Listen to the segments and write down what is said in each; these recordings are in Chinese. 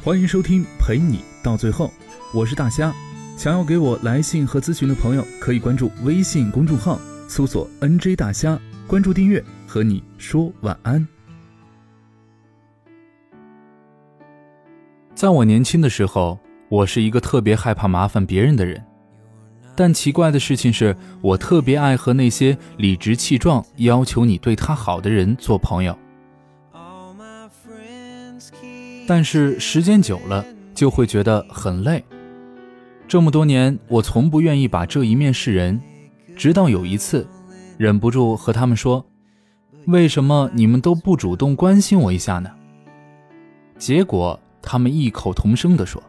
欢迎收听陪你到最后，我是大虾。想要给我来信和咨询的朋友，可以关注微信公众号，搜索 “nj 大虾”，关注订阅，和你说晚安。在我年轻的时候，我是一个特别害怕麻烦别人的人。但奇怪的事情是，我特别爱和那些理直气壮要求你对他好的人做朋友。但是时间久了，就会觉得很累。这么多年，我从不愿意把这一面示人，直到有一次，忍不住和他们说：“为什么你们都不主动关心我一下呢？”结果他们异口同声地说。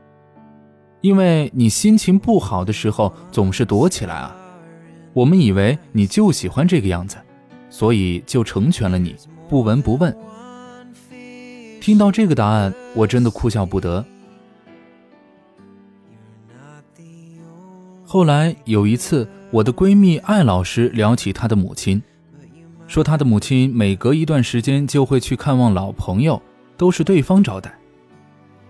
因为你心情不好的时候总是躲起来啊，我们以为你就喜欢这个样子，所以就成全了你，不闻不问。听到这个答案，我真的哭笑不得。后来有一次，我的闺蜜艾老师聊起她的母亲，说她的母亲每隔一段时间就会去看望老朋友，都是对方招待。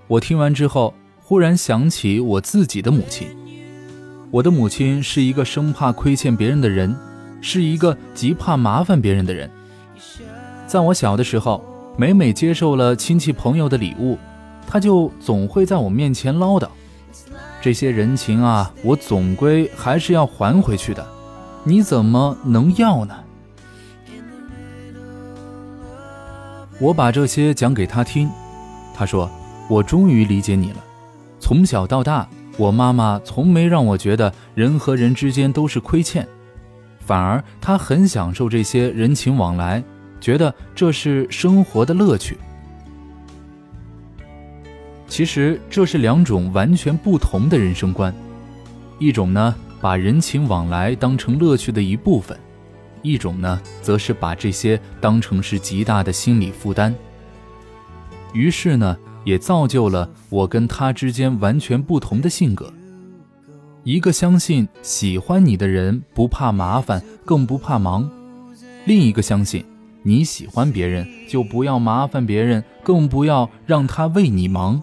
我听完之后。忽然想起我自己的母亲，我的母亲是一个生怕亏欠别人的人，是一个极怕麻烦别人的人。在我小的时候，每每接受了亲戚朋友的礼物，他就总会在我面前唠叨：“这些人情啊，我总归还是要还回去的，你怎么能要呢？”我把这些讲给他听，他说：“我终于理解你了。”从小到大，我妈妈从没让我觉得人和人之间都是亏欠，反而她很享受这些人情往来，觉得这是生活的乐趣。其实这是两种完全不同的人生观，一种呢把人情往来当成乐趣的一部分，一种呢则是把这些当成是极大的心理负担。于是呢。也造就了我跟他之间完全不同的性格。一个相信喜欢你的人不怕麻烦，更不怕忙；另一个相信你喜欢别人就不要麻烦别人，更不要让他为你忙。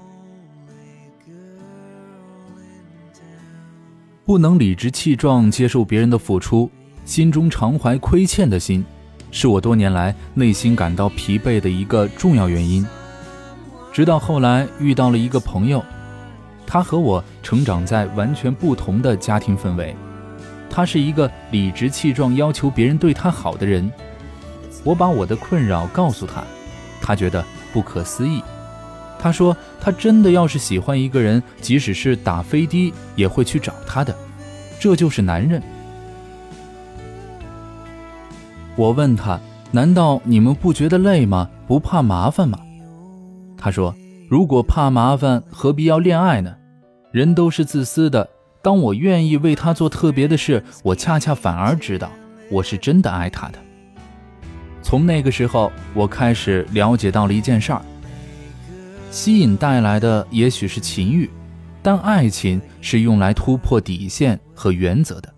不能理直气壮接受别人的付出，心中常怀亏欠的心，是我多年来内心感到疲惫的一个重要原因。直到后来遇到了一个朋友，他和我成长在完全不同的家庭氛围。他是一个理直气壮要求别人对他好的人。我把我的困扰告诉他，他觉得不可思议。他说他真的要是喜欢一个人，即使是打飞的也会去找他的。这就是男人。我问他，难道你们不觉得累吗？不怕麻烦吗？他说：“如果怕麻烦，何必要恋爱呢？人都是自私的。当我愿意为他做特别的事，我恰恰反而知道我是真的爱他的。从那个时候，我开始了解到了一件事儿：吸引带来的也许是情欲，但爱情是用来突破底线和原则的。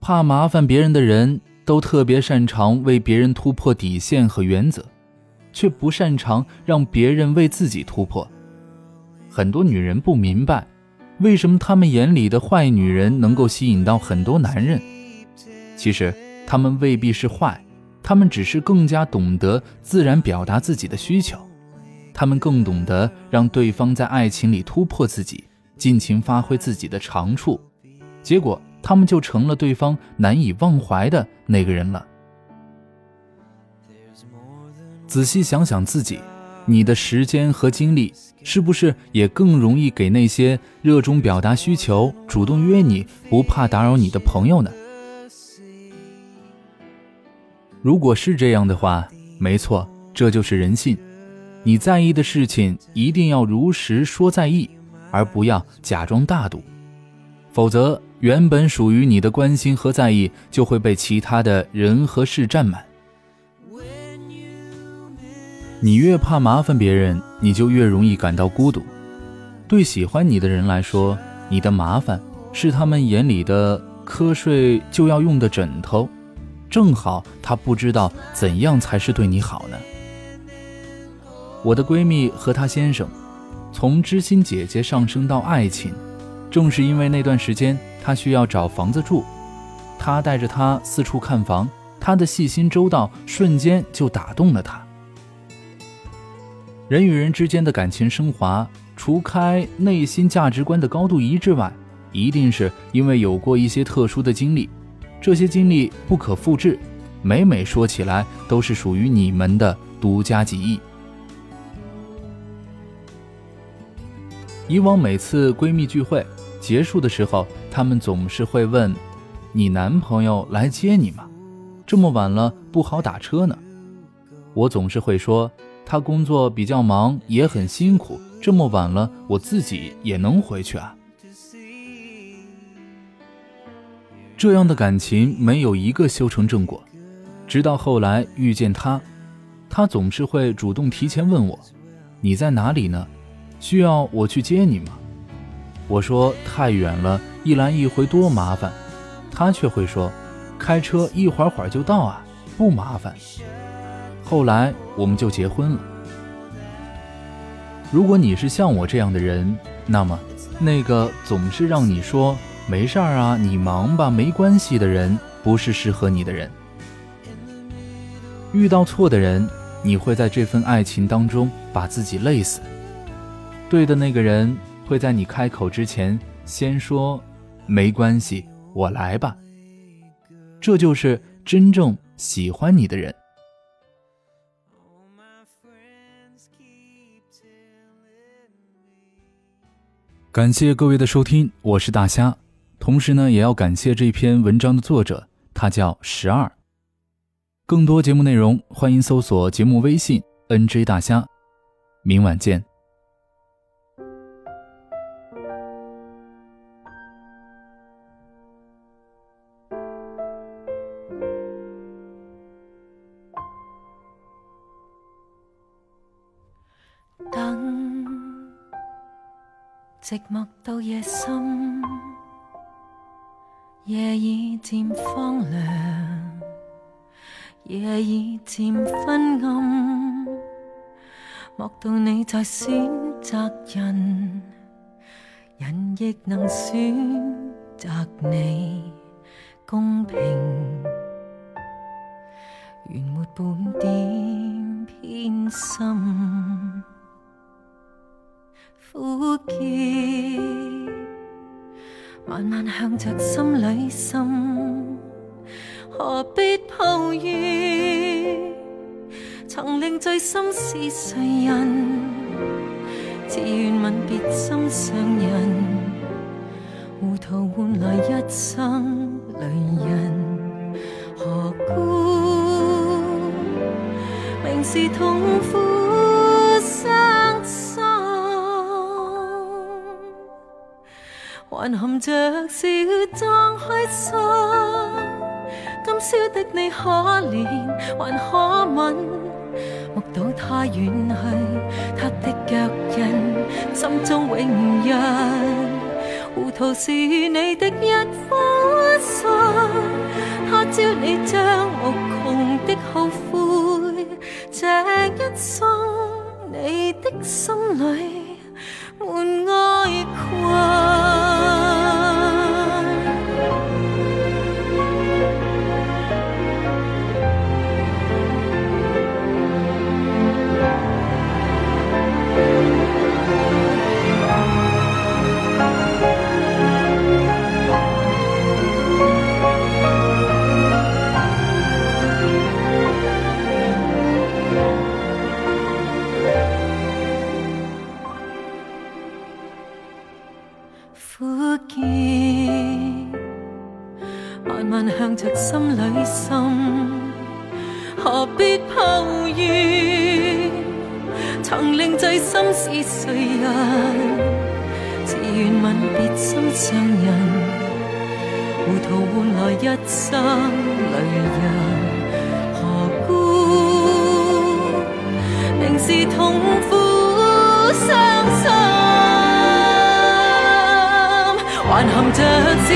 怕麻烦别人的人都特别擅长为别人突破底线和原则。”却不擅长让别人为自己突破。很多女人不明白，为什么他们眼里的坏女人能够吸引到很多男人。其实，他们未必是坏，他们只是更加懂得自然表达自己的需求，他们更懂得让对方在爱情里突破自己，尽情发挥自己的长处。结果，他们就成了对方难以忘怀的那个人了。仔细想想自己，你的时间和精力是不是也更容易给那些热衷表达需求、主动约你、不怕打扰你的朋友呢？如果是这样的话，没错，这就是人性。你在意的事情一定要如实说在意，而不要假装大度，否则原本属于你的关心和在意就会被其他的人和事占满。你越怕麻烦别人，你就越容易感到孤独。对喜欢你的人来说，你的麻烦是他们眼里的瞌睡就要用的枕头，正好他不知道怎样才是对你好呢。我的闺蜜和她先生，从知心姐姐上升到爱情，正是因为那段时间她需要找房子住，她带着她四处看房，她的细心周到瞬间就打动了她。人与人之间的感情升华，除开内心价值观的高度一致外，一定是因为有过一些特殊的经历，这些经历不可复制，每每说起来都是属于你们的独家记忆。以往每次闺蜜聚会结束的时候，她们总是会问：“你男朋友来接你吗？这么晚了不好打车呢。”我总是会说：“他工作比较忙，也很辛苦，这么晚了我自己也能回去啊。”这样的感情没有一个修成正果，直到后来遇见他，他总是会主动提前问我：“你在哪里呢？”需要我去接你吗？我说太远了，一来一回多麻烦。他却会说，开车一会儿会儿就到啊，不麻烦。后来我们就结婚了。如果你是像我这样的人，那么那个总是让你说没事儿啊，你忙吧，没关系的人，不是适合你的人。遇到错的人，你会在这份爱情当中把自己累死。对的那个人会在你开口之前先说：“没关系，我来吧。”这就是真正喜欢你的人。感谢各位的收听，我是大虾。同时呢，也要感谢这篇文章的作者，他叫十二。更多节目内容，欢迎搜索节目微信 “nj 大虾”。明晚见。寂寞到夜深，夜已渐荒凉，夜已渐昏暗。莫道你在选择人，人亦能选择你，公平，原没半点偏心。苦涩，慢慢向着心里渗，何必抱怨？曾令醉心是谁人？自愿吻别心上人，糊涂换来一生泪人，何故明是痛苦？还含着笑装开心，今宵的你可怜还可吻，目睹他远去，他的脚印，心中永印。糊涂是你的一颗心，他朝你将无穷的后悔，这一生你的心里心，何必抱怨？曾令醉心是谁人？自愿吻别心上人，糊涂换来一生泪人。何故明是痛苦伤心，还含着笑